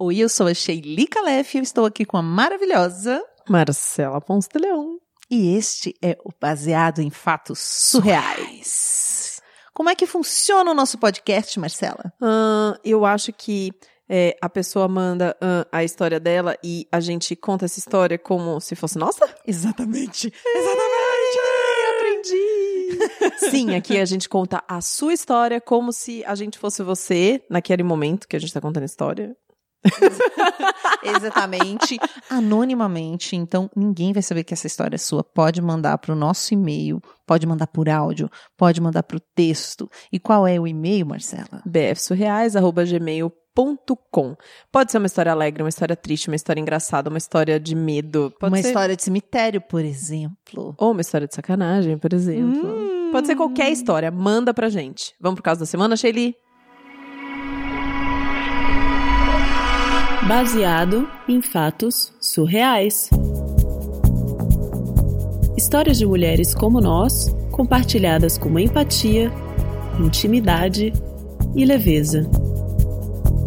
Oi, eu sou a Sheili Calef e eu estou aqui com a maravilhosa Marcela Ponce de Leão. E este é o Baseado em Fatos Surreais. Como é que funciona o nosso podcast, Marcela? Uh, eu acho que é, a pessoa manda uh, a história dela e a gente conta essa história como se fosse nossa? Exatamente. Exatamente! aprendi! Sim, aqui a gente conta a sua história como se a gente fosse você naquele momento que a gente tá contando a história. Exatamente, anonimamente. Então, ninguém vai saber que essa história é sua. Pode mandar para o nosso e-mail, pode mandar por áudio, pode mandar para o texto. E qual é o e-mail, Marcela? bfsurreais.gmail.com Pode ser uma história alegre, uma história triste, uma história engraçada, uma história de medo. Pode uma ser... história de cemitério, por exemplo. Ou uma história de sacanagem, por exemplo. Hum. Pode ser qualquer história. Manda pra gente. Vamos pro caso da semana, Shelly? Baseado em fatos surreais. Histórias de mulheres como nós, compartilhadas com empatia, intimidade e leveza.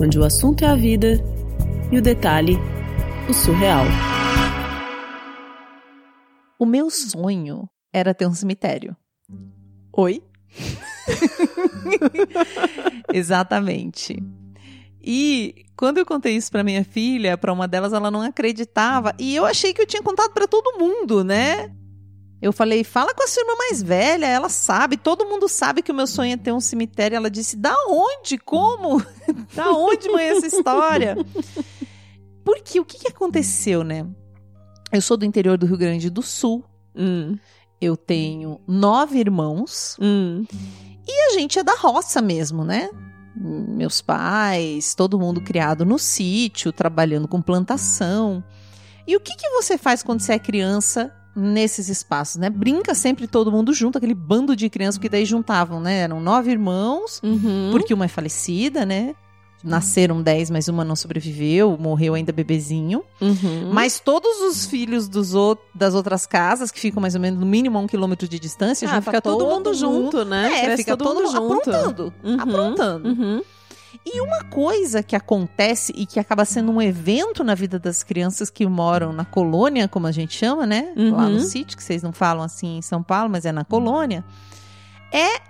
Onde o assunto é a vida e o detalhe, o surreal. O meu sonho era ter um cemitério. Oi? Exatamente. E quando eu contei isso para minha filha, para uma delas ela não acreditava, e eu achei que eu tinha contado para todo mundo, né? Eu falei, fala com a sua irmã mais velha, ela sabe, todo mundo sabe que o meu sonho é ter um cemitério. Ela disse, da onde? Como? da onde, mãe, essa história? Porque o que, que aconteceu, né? Eu sou do interior do Rio Grande do Sul. Hum. Eu tenho nove irmãos. Hum. E a gente é da roça mesmo, né? Meus pais, todo mundo criado no sítio, trabalhando com plantação. E o que, que você faz quando você é criança nesses espaços, né? Brinca sempre todo mundo junto, aquele bando de crianças que daí juntavam, né? Eram nove irmãos, uhum. porque uma é falecida, né? Nasceram dez, mas uma não sobreviveu, morreu ainda bebezinho. Uhum. Mas todos os filhos dos das outras casas, que ficam mais ou menos no mínimo a um quilômetro de distância, ah, já fica todo, todo mundo junto, né? É, Cresce fica todo, mundo junto. aprontando. Uhum. Aprontando. Uhum. E uma coisa que acontece e que acaba sendo um evento na vida das crianças que moram na colônia, como a gente chama, né? Lá no Uhum. sítio, que vocês não falam assim em São Paulo, mas é na colônia, é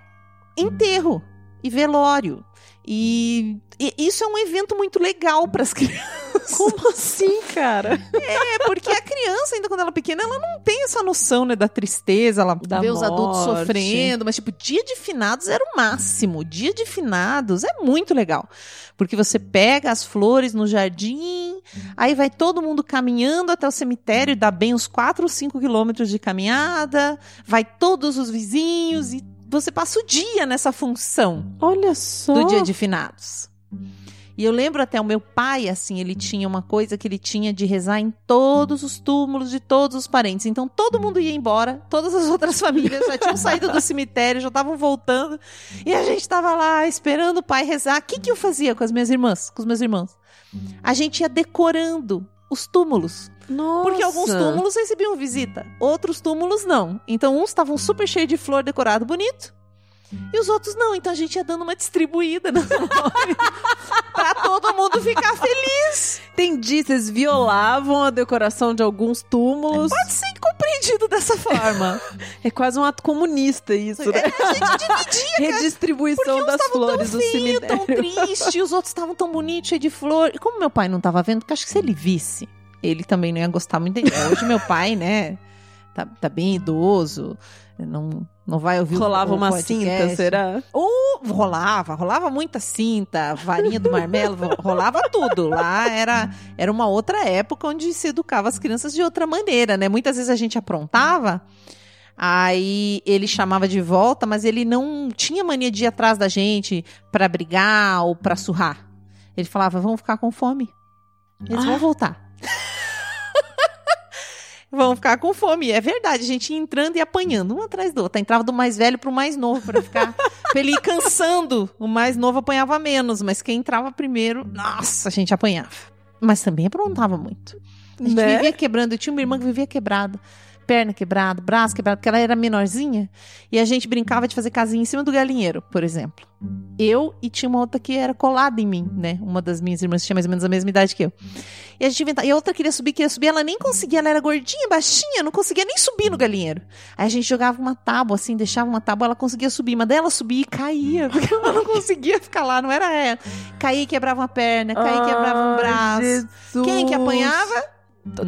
enterro e velório. E, e isso é um evento muito legal para as crianças. Como assim, cara? É, porque a criança, ainda quando ela é pequena, ela não tem essa noção, né, da tristeza, ela Da vê os adultos morte. sofrendo, mas tipo, dia de finados era o máximo. Dia de finados é muito legal. Porque você pega as flores no jardim, aí vai todo mundo caminhando até o cemitério, dá bem uns 4 ou 5 quilômetros de caminhada, vai todos os vizinhos e você passa o dia nessa função Olha só. do dia de finados. E eu lembro até o meu pai, assim, ele tinha uma coisa que ele tinha de rezar em todos os túmulos de todos os parentes. Então todo mundo ia embora, todas as outras famílias já tinham saído do cemitério, já estavam voltando. E a gente estava lá esperando o pai rezar. O que, que eu fazia com as minhas irmãs, com os meus irmãos? A gente ia decorando os túmulos. Nossa. Porque alguns túmulos recebiam visita, outros túmulos não. Então uns estavam super cheios de flor decorado bonito. E os outros não, então a gente ia dando uma distribuída nas flores pra todo mundo ficar feliz. Entendi, vocês violavam a decoração de alguns túmulos. Pode ser compreendido dessa forma. É quase um ato comunista isso, né? É, a gente dividia. Redistribuição das flores tão do feio, tão cemitério. triste, os outros estavam tão bonitos, cheios de flor. E como meu pai não tava vendo, porque acho que se ele visse, ele também não ia gostar muito. Hoje meu pai, né, tá, tá bem idoso, não, não vai ouvir o- Rolava o uma podcast. cinta, será? Ou rolava, rolava muita cinta, varinha do marmelo, rolava tudo. Lá era, era uma outra época onde se educava as crianças de outra maneira, né? Muitas vezes a gente aprontava, aí ele chamava de volta, mas ele não tinha mania de ir atrás da gente pra brigar ou pra surrar. Ele falava, vamos ficar com fome. Eles vão Ah. voltar. Vão ficar com fome. É verdade, a gente ia entrando e apanhando, um atrás do outro. Entrava do mais velho pro mais novo, pra ficar. pra ele ir cansando. O mais novo apanhava menos, mas quem entrava primeiro, nossa, a gente apanhava. Mas também aprontava muito. A gente Né? vivia quebrando. Eu tinha uma irmã que vivia quebrada. Perna quebrada, braço quebrado, porque ela era menorzinha. E a gente brincava de fazer casinha em cima do galinheiro, por exemplo. Eu e tinha uma outra que era colada em mim, né? Uma das minhas irmãs tinha mais ou menos a mesma idade que eu. E a gente inventava. E a outra queria subir, queria subir, ela nem conseguia, ela era gordinha, baixinha, não conseguia nem subir no galinheiro. Aí a gente jogava uma tábua, assim, deixava uma tábua, ela conseguia subir, mas dela subia e caía, porque ela não conseguia ficar lá, não era ela. Caía e quebrava uma perna, caía e quebrava um braço. Jesus. Quem que apanhava?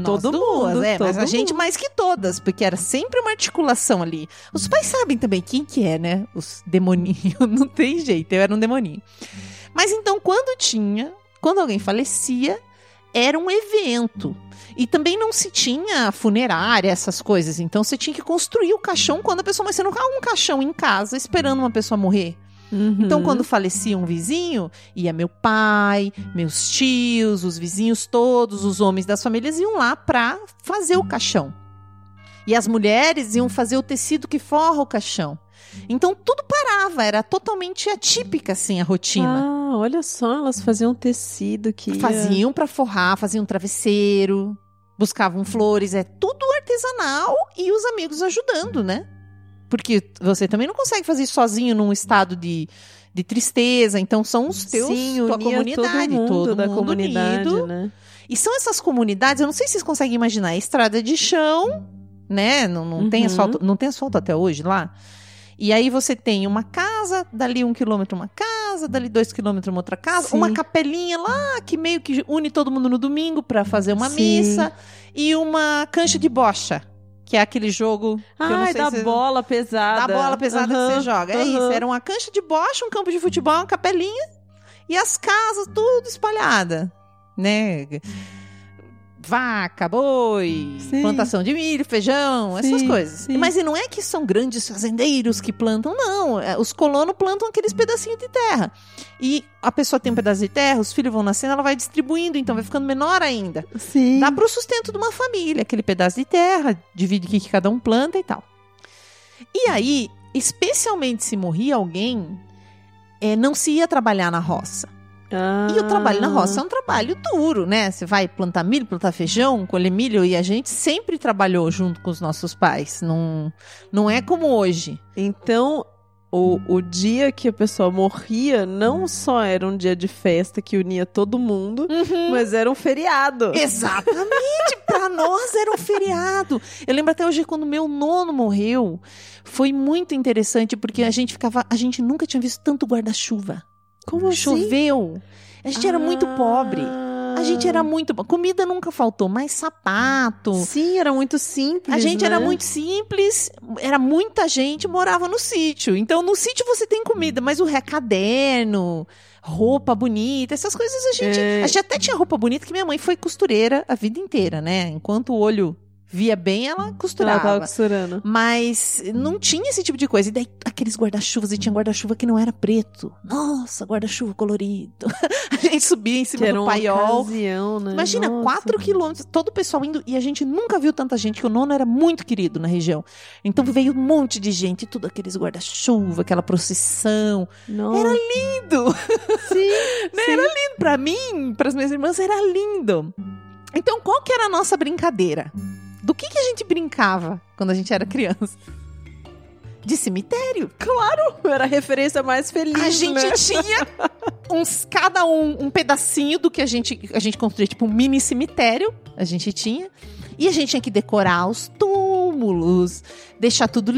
Todo mundo, é, mas a todo gente mundo. mais que todas, porque era sempre uma articulação ali. Os pais sabem também quem que é, né? Os demoninhos, não tem jeito, eu era um demoninho. Mas então, quando tinha, quando alguém falecia, era um evento. E também não se tinha funerária, essas coisas. Então você tinha que construir o caixão quando a pessoa, mas você não um caixão em casa esperando uma pessoa morrer. Uhum. Então, quando falecia um vizinho, ia meu pai, meus tios, os vizinhos todos, os homens das famílias iam lá pra fazer o caixão. E as mulheres iam fazer o tecido que forra o caixão. Então, tudo parava, era totalmente atípica, assim, a rotina. Ah, olha só, elas faziam tecido que. ia- Faziam pra forrar, faziam travesseiro, buscavam flores, é tudo artesanal e os amigos ajudando, né? Porque você também não consegue fazer isso sozinho num estado de, de tristeza, então são os teus, Sim, tua comunidade, todo mundo todo mundo comunidade, unido. né? E são essas comunidades, eu não sei se vocês conseguem imaginar, estrada de chão, né? Não, não tem Uhum. asfalto, não tem asfalto até hoje lá. E aí você tem uma casa, dali um quilômetro uma casa, dali dois quilômetros uma outra casa, Sim. uma capelinha lá que meio que une todo mundo no domingo pra fazer uma Sim. missa e uma cancha de bocha, que é aquele jogo que eu não Ai, sei da se bola pesada. da bola pesada Aham, que você joga. É aham. isso, era uma cancha de bocha, um campo de futebol, uma capelinha e as casas tudo espalhada, né? Vaca, boi, Sim. plantação de milho, feijão, essas Sim, coisas. sim. Mas e não é que são grandes fazendeiros que plantam, não. É, Os colonos plantam aqueles pedacinhos de terra. E a pessoa tem um pedaço de terra, os filhos vão nascendo, ela vai distribuindo, então vai ficando menor ainda. Sim. Dá pro sustento de uma família, aquele pedaço de terra, divide o que que cada um planta e tal. E aí, especialmente se morria alguém, é, não se ia trabalhar na roça. E o trabalho na roça é um trabalho duro, né? Você vai plantar milho, plantar feijão, colher milho, e a gente sempre trabalhou junto com os nossos pais. Não, não é como hoje. Então, o, o dia que a pessoa morria não só era um dia de festa que unia todo mundo, mas era um feriado. Exatamente, pra nós era um feriado. Eu lembro até hoje quando meu nono morreu, foi muito interessante porque a gente ficava, a gente nunca tinha visto tanto guarda-chuva. Como assim? Choveu. A gente era muito pobre. A gente era Ah. muito, comida nunca faltou, mas sapato. Sim, era muito simples. A gente era né? muito simples, era muita gente, morava no sítio. Então, no sítio você tem comida, mas o ré caderno, roupa bonita, essas coisas a gente. É. A gente até tinha roupa bonita, que minha mãe foi costureira a vida inteira, né? Enquanto o olho via bem, ela Ela costurava. tava costurando. Mas não tinha esse tipo de coisa. E daí aqueles guarda-chuvas, e tinha guarda-chuva que não era preto. Nossa, guarda-chuva colorido. a gente subia em cima Que do paiol. ocasião, né? Imagina, Nossa. quatro quilômetros, todo o pessoal indo, e a gente nunca viu tanta gente, que o nono era muito querido na região. Então veio um monte de gente, tudo aqueles guarda-chuva, aquela procissão. Nossa. Era lindo! Sim, Né? sim. Era lindo pra mim, pras minhas irmãs, era lindo. Então, qual que era a nossa brincadeira? Do que, que a gente brincava quando a gente era criança? De cemitério. Claro, era a referência mais feliz, A gente né? tinha uns, cada um, um pedacinho do que a gente, a gente construía, tipo um mini cemitério, a gente tinha. E a gente tinha que decorar os túmulos, deixar tudo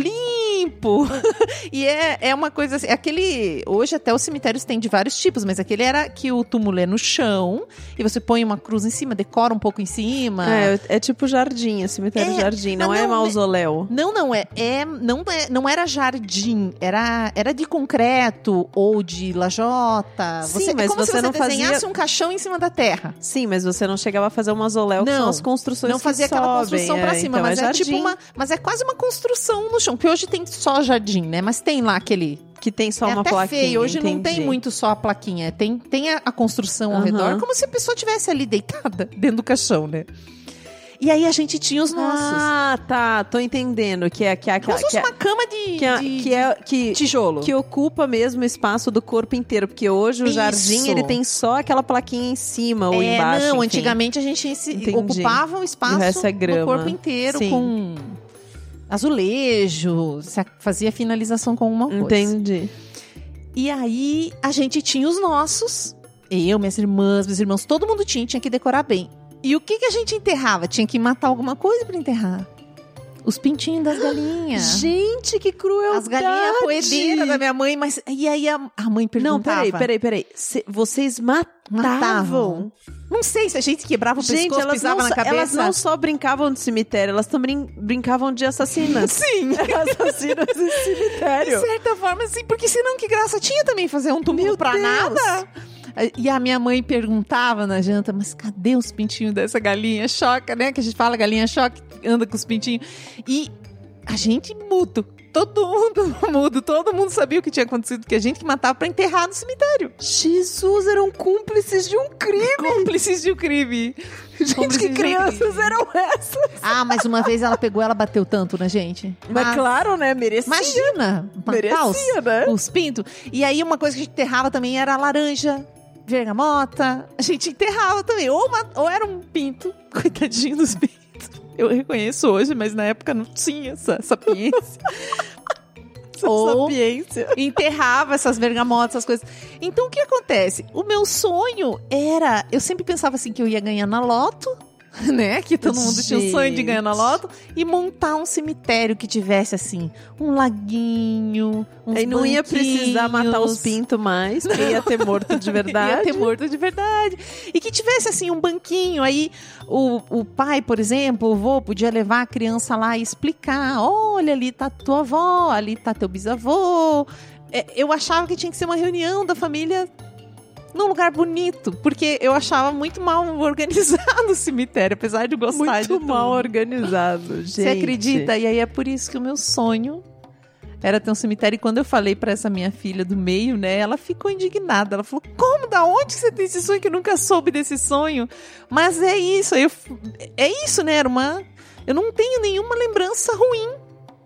limpo. e é, é uma coisa assim, aquele, hoje até os cemitérios têm de vários tipos, mas aquele era que o túmulo é no chão, e você põe uma cruz em cima, decora um pouco em cima. É, é tipo jardim, é cemitério É, jardim, não, não, é mausoléu. Não, não, é, é, não, é, não era jardim, era, era de concreto ou de lajota. Sim, é mas como você se você não desenhasse fazia- um caixão em cima da terra. Sim, mas você não chegava a fazer um mausoléu, que Não, são as construções Não que fazia aquela sobem, construção pra é, cima, então mas é, é, jardim, tipo uma. Mas é quase uma construção no chão. Porque hoje tem só jardim, né? Mas tem lá aquele. que tem só é uma até plaquinha. feio. Hoje não tem entendi. muito só a plaquinha. Tem, tem a, a construção ao Aham. redor, como se a pessoa estivesse ali deitada dentro do caixão, né? E aí a gente tinha os nossos. Ah, tá, tô entendendo que é que é como aquela se fosse que é, uma cama de, que é, de que é que tijolo. que ocupa mesmo o espaço do corpo inteiro, porque hoje o Isso. jardim ele tem só aquela plaquinha em cima ou é, embaixo. não, enfim. antigamente a gente Entendi. ocupava o espaço O é do corpo inteiro Sim. com azulejo, fazia finalização com alguma coisa. Entendi. E aí a gente tinha os nossos, eu, minhas irmãs, meus irmãos, todo mundo tinha, tinha que decorar bem. E o que, que a gente enterrava? Tinha que matar alguma coisa pra enterrar. Os pintinhos das galinhas. Gente, que crueldade! As galinhas poedeiras da minha mãe, mas. E aí a, a mãe Não, perguntava. peraí, peraí, peraí. Cê- vocês matavam? Matavam. Não sei se a gente quebrava o Gente, pescoço, pisava não, na cabeça. elas não só brincavam de cemitério, elas também brincavam de assassinas. Sim. assassinas de De cemitério. certa forma, sim, porque senão que graça tinha também fazer um túmulo Meu pra Deus. nada? E a minha mãe perguntava na janta, mas cadê os pintinhos dessa galinha? Choca, né? Que a gente fala galinha choque, anda com os pintinhos. E a gente mudo. Todo mundo mudo, todo mundo sabia o que tinha acontecido, que a gente que matava pra enterrar no cemitério. Jesus, eram cúmplices de um crime. Cúmplices de um crime. Gente, Cúmplices que de um crianças eram essas? Ah, mas uma vez ela pegou, ela bateu tanto na gente. Mas claro, né? Merecia. Imagina, matar os, Merecia, né? os pintos. E aí uma coisa que a gente enterrava também era a laranja, bergamota. A gente enterrava também. Ou, uma- ou era um pinto, coitadinho dos pintos. Eu reconheço hoje, mas na época não tinha essa sapiência. Ou Sapiência. enterrava essas bergamotas, essas coisas. Então o que acontece? O meu sonho era. Eu sempre pensava assim que eu ia ganhar na loto. Né? Que todo mundo tinha o sonho de Gente. ganhar na loto e montar um cemitério que tivesse assim, um laguinho, uns Aí não ia precisar matar os pintos mais, porque ia ter morto de verdade. Ia ter morto de verdade. E que tivesse, assim, um banquinho. Aí o, o pai, por exemplo, o vô, podia levar a criança lá e explicar: olha, ali tá tua avó, ali tá teu bisavô. É, eu achava que tinha que ser uma reunião da família num lugar bonito, porque eu achava muito mal organizado o cemitério, apesar de gostar de Muito mal organizado, gente. Você acredita? E aí é por isso que o meu sonho era ter um cemitério. E quando eu falei pra essa minha filha do meio, né, ela ficou indignada. Ela falou: Como? Da onde você tem esse sonho? Que eu nunca soube desse sonho. Mas é isso. Eu, é isso, né, irmã? Eu não tenho nenhuma lembrança ruim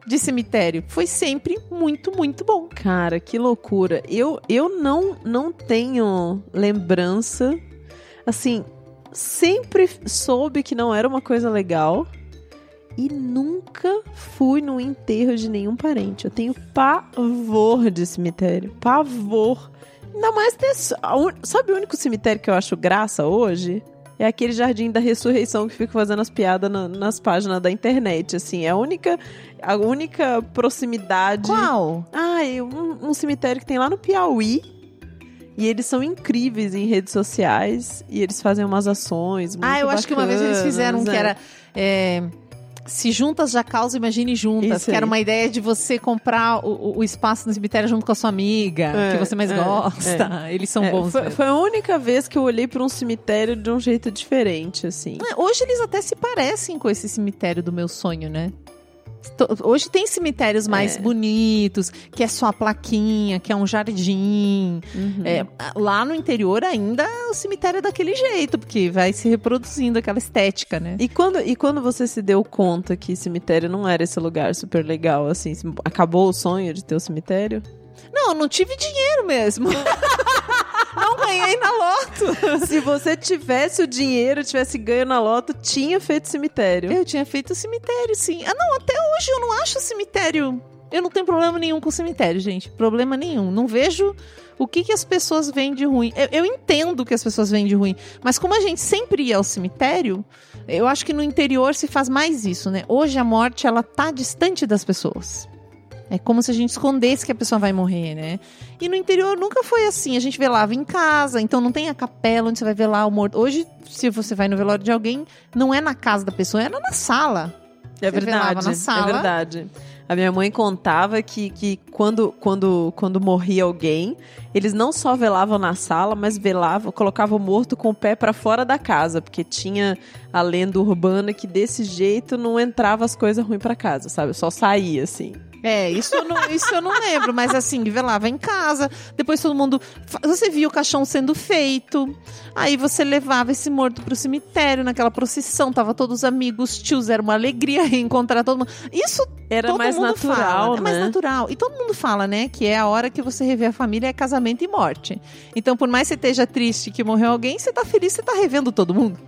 de cemitério. Foi sempre muito, muito bom. Cara, que loucura. Eu, eu não, não tenho lembrança. Assim, sempre soube que não era uma coisa legal. E nunca fui no enterro de nenhum parente. Eu tenho pavor de cemitério. Pavor. Ainda mais ter. Sabe o único cemitério que eu acho graça hoje? É aquele jardim da ressurreição que fica fazendo as piadas na- nas páginas da internet, assim. É a única, a única proximidade. Qual? Ah, e um, um cemitério que tem lá no Piauí. E eles são incríveis em redes sociais. E eles fazem umas ações. Ah, eu acho que uma vez eles fizeram um que bacanas, era. é, se juntas já causa, imagine juntas. Isso que era uma ideia de você comprar o, o- espaço no cemitério junto com a sua amiga, É, que você mais é, gosta. Eles são É, bons. foi, foi a única vez que eu olhei para um cemitério de um jeito diferente, assim. É, Hoje eles até se parecem com esse cemitério do meu sonho, né? Hoje tem cemitérios mais É. bonitos, que é só a plaquinha, que é um jardim. Uhum. É, lá no interior ainda o cemitério é daquele jeito, porque vai se reproduzindo aquela estética, né? E quando, e quando você se deu conta que cemitério não era esse lugar super legal, assim, acabou o sonho de ter o cemitério? Não, eu não tive dinheiro mesmo. não ganhei na loto. se você tivesse o dinheiro, tivesse ganho na loto, tinha feito cemitério. Eu tinha feito cemitério, sim. Ah, não, até hoje eu não acho cemitério. Eu não tenho problema nenhum com cemitério, gente. Problema nenhum. Não vejo o que, que as pessoas veem de ruim. Eu, eu entendo o que as pessoas veem de ruim. Mas como a gente sempre ia ao cemitério, eu acho que no interior se faz mais isso, né? Hoje a morte, ela tá distante das pessoas. É como se a gente escondesse que a pessoa vai morrer, né? E no interior nunca foi assim. A gente velava em casa, então não tem a capela onde você vai velar o morto. Hoje, se você vai no velório de alguém, não é na casa da pessoa, é na sala. É Você verdade, na sala? é verdade. A minha mãe contava que, que quando, quando, quando morria alguém, eles não só velavam na sala, mas velavam, colocavam o morto com o pé pra fora da casa, porque tinha a lenda urbana que desse jeito não entrava as coisas ruins pra casa, sabe? Só saía assim. É, isso eu, não, isso eu não lembro, mas assim, velava em casa, depois todo mundo. Você via o caixão sendo feito, aí você levava esse morto pro cemitério, naquela procissão, tava todos os amigos, tios, era uma alegria reencontrar todo mundo. Isso Era todo mais mundo natural, fala, né? É mais natural. E todo mundo fala, né, que é a hora que você revê a família é casamento e morte. Então, por mais que você esteja triste que morreu alguém, você tá feliz, você tá revendo todo mundo.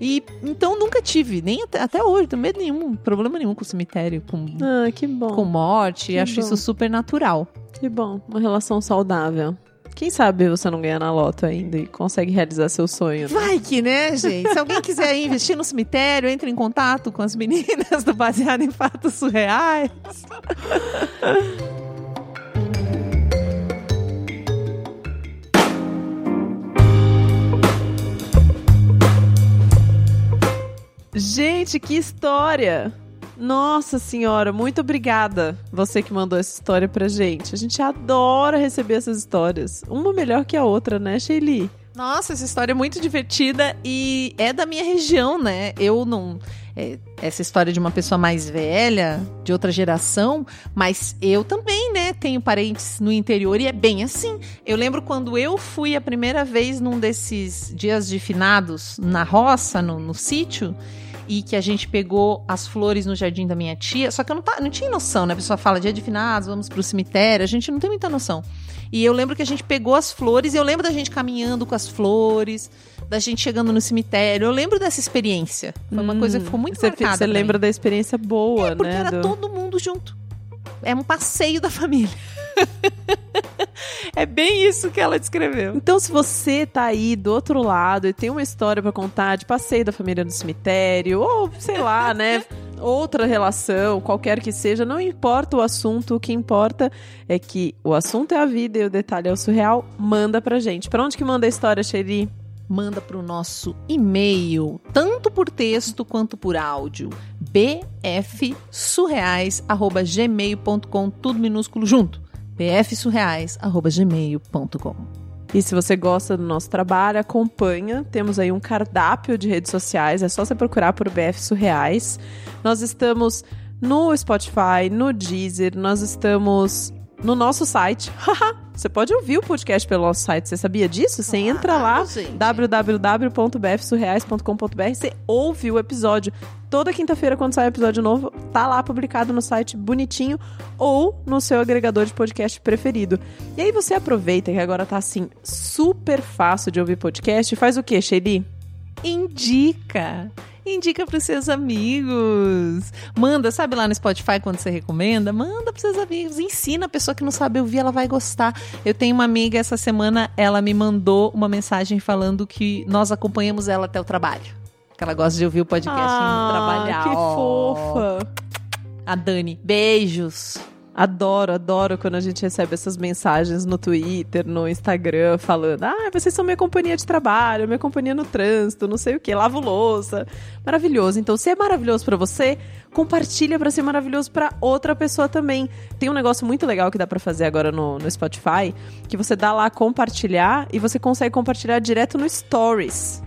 E então nunca tive, nem até, até hoje, não medo nenhum, problema nenhum com o cemitério, com, Ah, que bom. com morte. Que acho bom. isso super natural. Que bom. Uma relação saudável. Quem sabe você não ganha na loto ainda e consegue realizar seu sonho. né? Vai que, né, gente? Se alguém quiser investir no cemitério, entre em contato com as meninas do Baseado em Fatos Surreais. Gente, que história! Nossa senhora, muito obrigada você que mandou essa história pra gente. A gente adora receber essas histórias. Uma melhor que a outra, né, Shelly? Nossa, essa história é muito divertida e é da minha região, né? Eu não. é, essa história de uma pessoa mais velha, de outra geração, mas eu também, né? Tenho parentes no interior e é bem assim. Eu lembro quando eu fui a primeira vez num desses dias de finados na roça, no, no sítio. E que a gente pegou as flores no jardim da minha tia. Só que eu não, tá, não tinha noção, né? A pessoa fala dia de finados, vamos pro cemitério. A gente não tem muita noção. E eu lembro que a gente pegou as flores, e eu lembro da gente caminhando com as flores, da gente chegando no cemitério. Eu lembro dessa experiência. Foi uma coisa que ficou muito você, marcada. Você mim. lembra da experiência boa, É, porque né? era do- todo mundo junto. É um passeio da família. é bem isso que ela descreveu. Então, se você tá aí do outro lado e tem uma história pra contar de passeio da família no cemitério, ou sei lá, né? Outra relação, qualquer que seja, não importa o assunto, o que importa é que o assunto é a vida e o detalhe é o surreal. Manda pra gente. Pra onde que manda a história, Sherry? Manda para o nosso e-mail, tanto por texto quanto por áudio, bfsurreais@gmail.com, tudo minúsculo junto. bfsurreais@gmail.com. E se você gosta do nosso trabalho, acompanha. Temos aí um cardápio de redes sociais. É só você procurar por BF Surreais. Nós estamos no Spotify, no Deezer, nós estamos no nosso site. você pode ouvir o podcast pelo nosso site. Você sabia disso? Você entra lá gente. www.bfsurreais.com.br, você ouve o episódio. Toda quinta-feira, quando sai episódio novo, tá lá publicado no site bonitinho ou no seu agregador de podcast preferido. E aí você aproveita que agora tá assim, super fácil de ouvir podcast. Faz o quê, Shelly? Indica. Indica pros seus amigos. Manda, sabe lá no Spotify quando você recomenda? Manda pros seus amigos. Ensina a pessoa que não sabe ouvir, ela vai gostar. Eu tenho uma amiga essa semana, ela me mandou uma mensagem falando que nós acompanhamos ela até o trabalho. Que ela gosta de ouvir o podcast indo trabalhar. Ah, que Ó, fofa! A Dani. Beijos. Adoro, adoro quando a gente recebe essas mensagens no Twitter, no Instagram, falando: ah, vocês são minha companhia de trabalho, minha companhia no trânsito, não sei o que, lavo louça. Maravilhoso. Então, se é maravilhoso pra você, compartilha pra ser maravilhoso pra outra pessoa também. Tem um negócio muito legal que dá pra fazer agora no, no Spotify, que você dá lá compartilhar e você consegue compartilhar direto no Stories.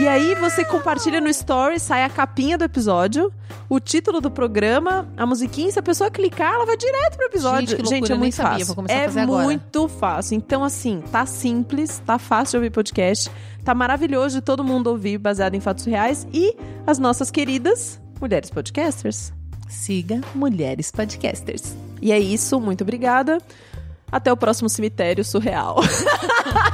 E aí você compartilha no Stories, sai a capinha do episódio, o título do programa, a musiquinha, se a pessoa clicar, ela vai direto pro episódio. Gente, loucura, é eu nem muito sabia, fácil. é muito fácil. Então, assim, tá simples, tá fácil de ouvir podcast, tá maravilhoso de todo mundo ouvir, baseado em fatos reais. E as nossas queridas mulheres podcasters. Siga Mulheres Podcasters. E é isso, muito obrigada. Até o próximo cemitério surreal.